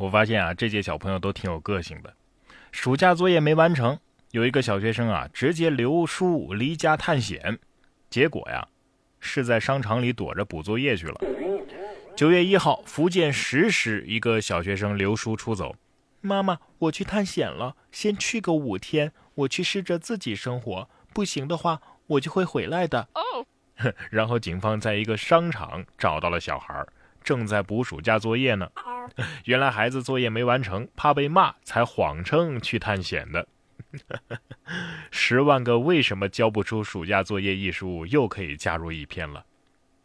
我发现啊，这届小朋友都挺有个性的。暑假作业没完成，有一个小学生啊，直接留书离家探险，结果呀，是在商场里躲着补作业去了。九月一号，福建石狮一个小学生留书出走，妈妈，我去探险了，先去个五天，我去试着自己生活，不行的话，我就会回来的。哦，然后警方在一个商场找到了小孩，正在补暑假作业呢。原来孩子作业没完成，怕被骂，才谎称去探险的。十万个为什么交不出暑假作业一书又可以加入一篇了。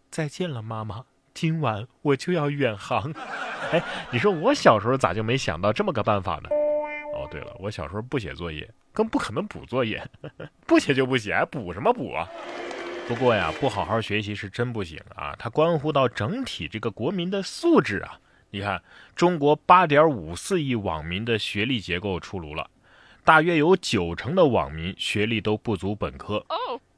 再见了，妈妈，今晚我就要远航。哎，你说我小时候咋就没想到这么个办法呢？哦，对了，我小时候不写作业，更不可能补作业，不写就不写，补什么补啊？不过呀，不好好学习是真不行啊，它关乎到整体这个国民的素质啊。你看，中国八点五四亿网民的学历结构出炉了，大约有九成的网民学历都不足本科。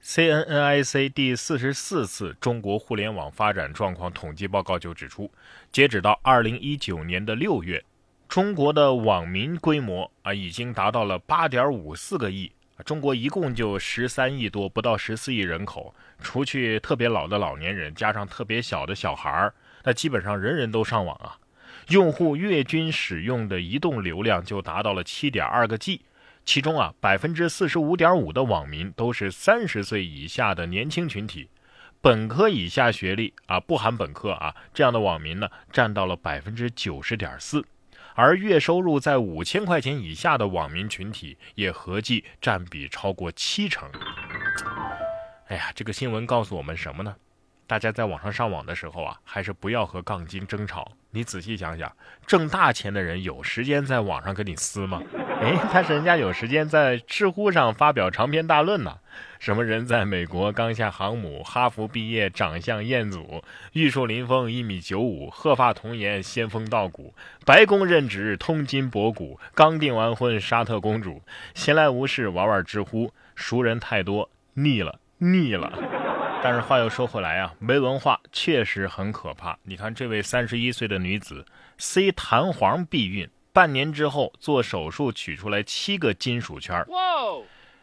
CNNIC 第四十四次中国互联网发展状况统计报告就指出，截止到二零一九年的六月，中国的网民规模啊已经达到了八点五四个亿。中国一共就十三亿多，不到十四亿人口，除去特别老的老年人，加上特别小的小孩儿，那基本上人人都上网啊。用户月均使用的移动流量就达到了七点二个 G，其中啊，百分之四十五点五的网民都是三十岁以下的年轻群体，本科以下学历啊，不含本科啊，这样的网民呢，占到了百分之九十点四，而月收入在五千块钱以下的网民群体也合计占比超过七成。哎呀，这个新闻告诉我们什么呢？大家在网上上网的时候啊，还是不要和杠精争吵。你仔细想想，挣大钱的人有时间在网上跟你撕吗？哎，但是人家有时间在知乎上发表长篇大论呢。什么人在美国刚下航母，哈佛毕业，长相彦祖，玉树临风，一米九五，鹤发童颜，仙风道骨，白宫任职，通金博古，刚订完婚，沙特公主，闲来无事玩玩知乎，熟人太多，腻了，腻了。但是话又说回来啊，没文化确实很可怕。你看这位三十一岁的女子，C 弹簧避孕，半年之后做手术取出来七个金属圈。哇！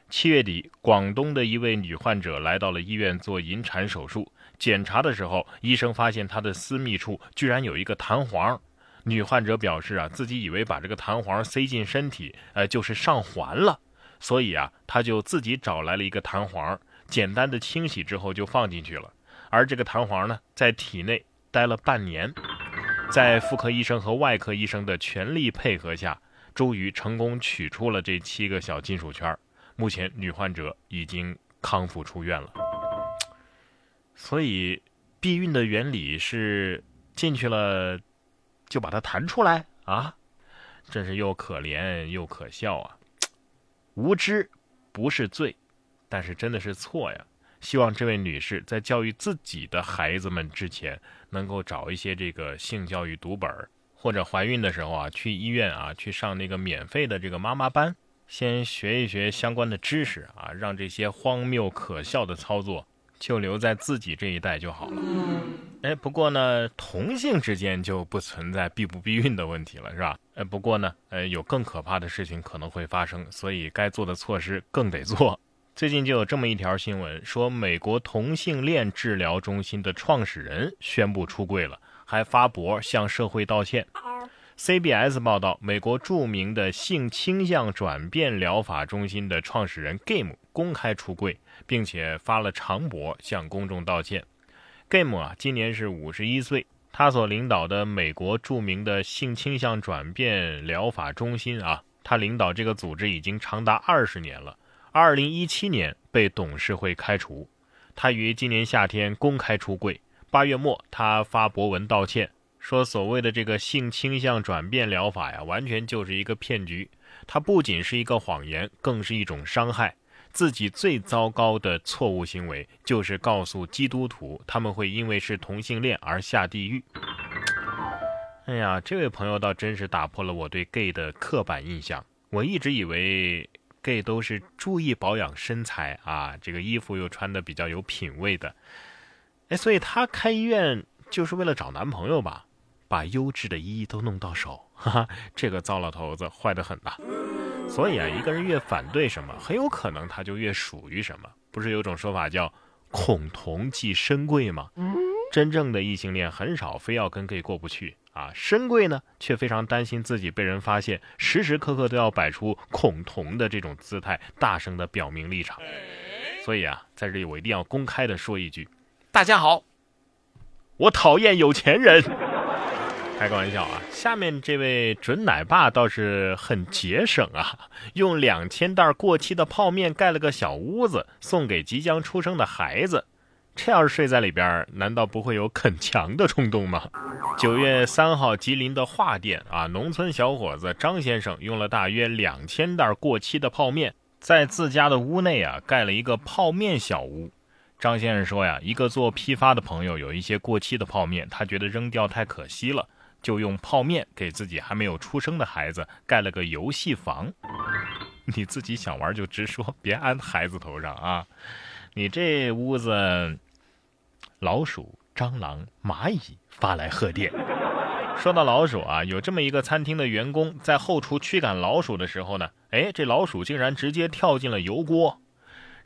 七月底，广东的一位女患者来到了医院做引产手术，检查的时候，医生发现她的私密处居然有一个弹簧。女患者表示啊，自己以为把这个弹簧塞进身体，呃，就是上环了，所以啊，她就自己找来了一个弹簧。简单的清洗之后就放进去了，而这个弹簧呢，在体内待了半年，在妇科医生和外科医生的全力配合下，终于成功取出了这七个小金属圈。目前女患者已经康复出院了。所以，避孕的原理是进去了就把它弹出来啊，真是又可怜又可笑啊！无知不是罪。但是真的是错呀！希望这位女士在教育自己的孩子们之前，能够找一些这个性教育读本，或者怀孕的时候啊，去医院啊，去上那个免费的这个妈妈班，先学一学相关的知识啊，让这些荒谬可笑的操作就留在自己这一代就好了。哎，不过呢，同性之间就不存在避不避孕的问题了，是吧？呃，不过呢，呃，有更可怕的事情可能会发生，所以该做的措施更得做。最近就有这么一条新闻，说美国同性恋治疗中心的创始人宣布出柜了，还发博向社会道歉。CBS 报道，美国著名的性倾向转变疗法中心的创始人 Game 公开出柜，并且发了长博向公众道歉。Game 啊，今年是五十一岁，他所领导的美国著名的性倾向转变疗法中心啊，他领导这个组织已经长达二十年了。二零一七年被董事会开除，他于今年夏天公开出柜。八月末，他发博文道歉，说所谓的这个性倾向转变疗法呀，完全就是一个骗局。它不仅是一个谎言，更是一种伤害。自己最糟糕的错误行为，就是告诉基督徒他们会因为是同性恋而下地狱。哎呀，这位朋友倒真是打破了我对 gay 的刻板印象。我一直以为。Gay 都是注意保养身材啊，这个衣服又穿的比较有品位的，哎，所以他开医院就是为了找男朋友吧，把优质的衣都弄到手。哈哈，这个糟老头子坏的很呐。所以啊，一个人越反对什么，很有可能他就越属于什么。不是有种说法叫“恐同即深贵”吗？真正的异性恋很少非要跟 gay 过不去啊，深贵呢却非常担心自己被人发现，时时刻刻都要摆出恐同的这种姿态，大声的表明立场。所以啊，在这里我一定要公开的说一句：大家好，我讨厌有钱人。开个玩笑啊！下面这位准奶爸倒是很节省啊，用两千袋过期的泡面盖了个小屋子，送给即将出生的孩子。这要是睡在里边，难道不会有啃墙的冲动吗？九月三号，吉林的桦甸啊，农村小伙子张先生用了大约两千袋过期的泡面，在自家的屋内啊盖了一个泡面小屋。张先生说呀，一个做批发的朋友有一些过期的泡面，他觉得扔掉太可惜了。就用泡面给自己还没有出生的孩子盖了个游戏房，你自己想玩就直说，别安孩子头上啊！你这屋子，老鼠、蟑螂、蚂蚁发来贺电。说到老鼠啊，有这么一个餐厅的员工在后厨驱赶老鼠的时候呢，哎，这老鼠竟然直接跳进了油锅。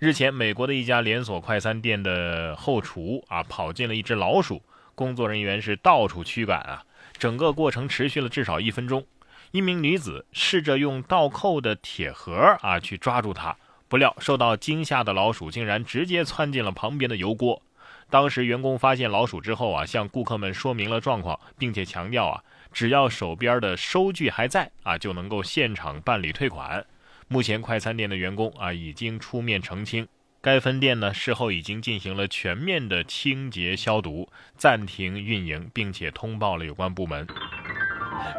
日前，美国的一家连锁快餐店的后厨啊，跑进了一只老鼠，工作人员是到处驱赶啊。整个过程持续了至少一分钟，一名女子试着用倒扣的铁盒啊去抓住它，不料受到惊吓的老鼠竟然直接窜进了旁边的油锅。当时员工发现老鼠之后啊，向顾客们说明了状况，并且强调啊，只要手边的收据还在啊，就能够现场办理退款。目前快餐店的员工啊已经出面澄清。该分店呢，事后已经进行了全面的清洁消毒，暂停运营，并且通报了有关部门。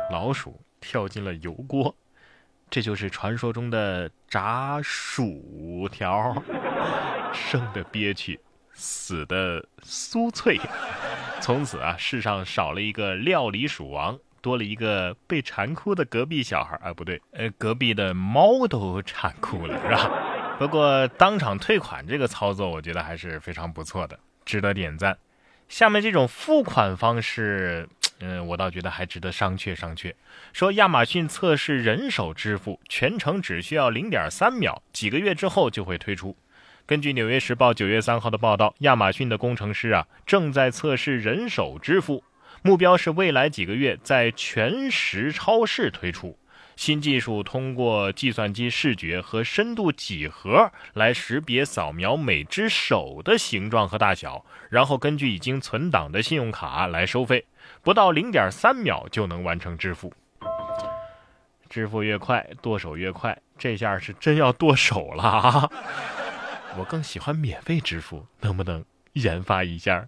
老鼠跳进了油锅，这就是传说中的炸薯条，生的憋屈，死的酥脆。从此啊，世上少了一个料理鼠王，多了一个被馋哭的隔壁小孩啊，不对，呃，隔壁的猫都馋哭了，是吧？不过当场退款这个操作，我觉得还是非常不错的，值得点赞。下面这种付款方式，嗯，我倒觉得还值得商榷商榷。说亚马逊测试人手支付，全程只需要零点三秒，几个月之后就会推出。根据《纽约时报》九月三号的报道，亚马逊的工程师啊正在测试人手支付，目标是未来几个月在全时超市推出。新技术通过计算机视觉和深度几何来识别、扫描每只手的形状和大小，然后根据已经存档的信用卡来收费，不到零点三秒就能完成支付。支付越快，剁手越快，这下是真要剁手了啊！我更喜欢免费支付，能不能研发一下？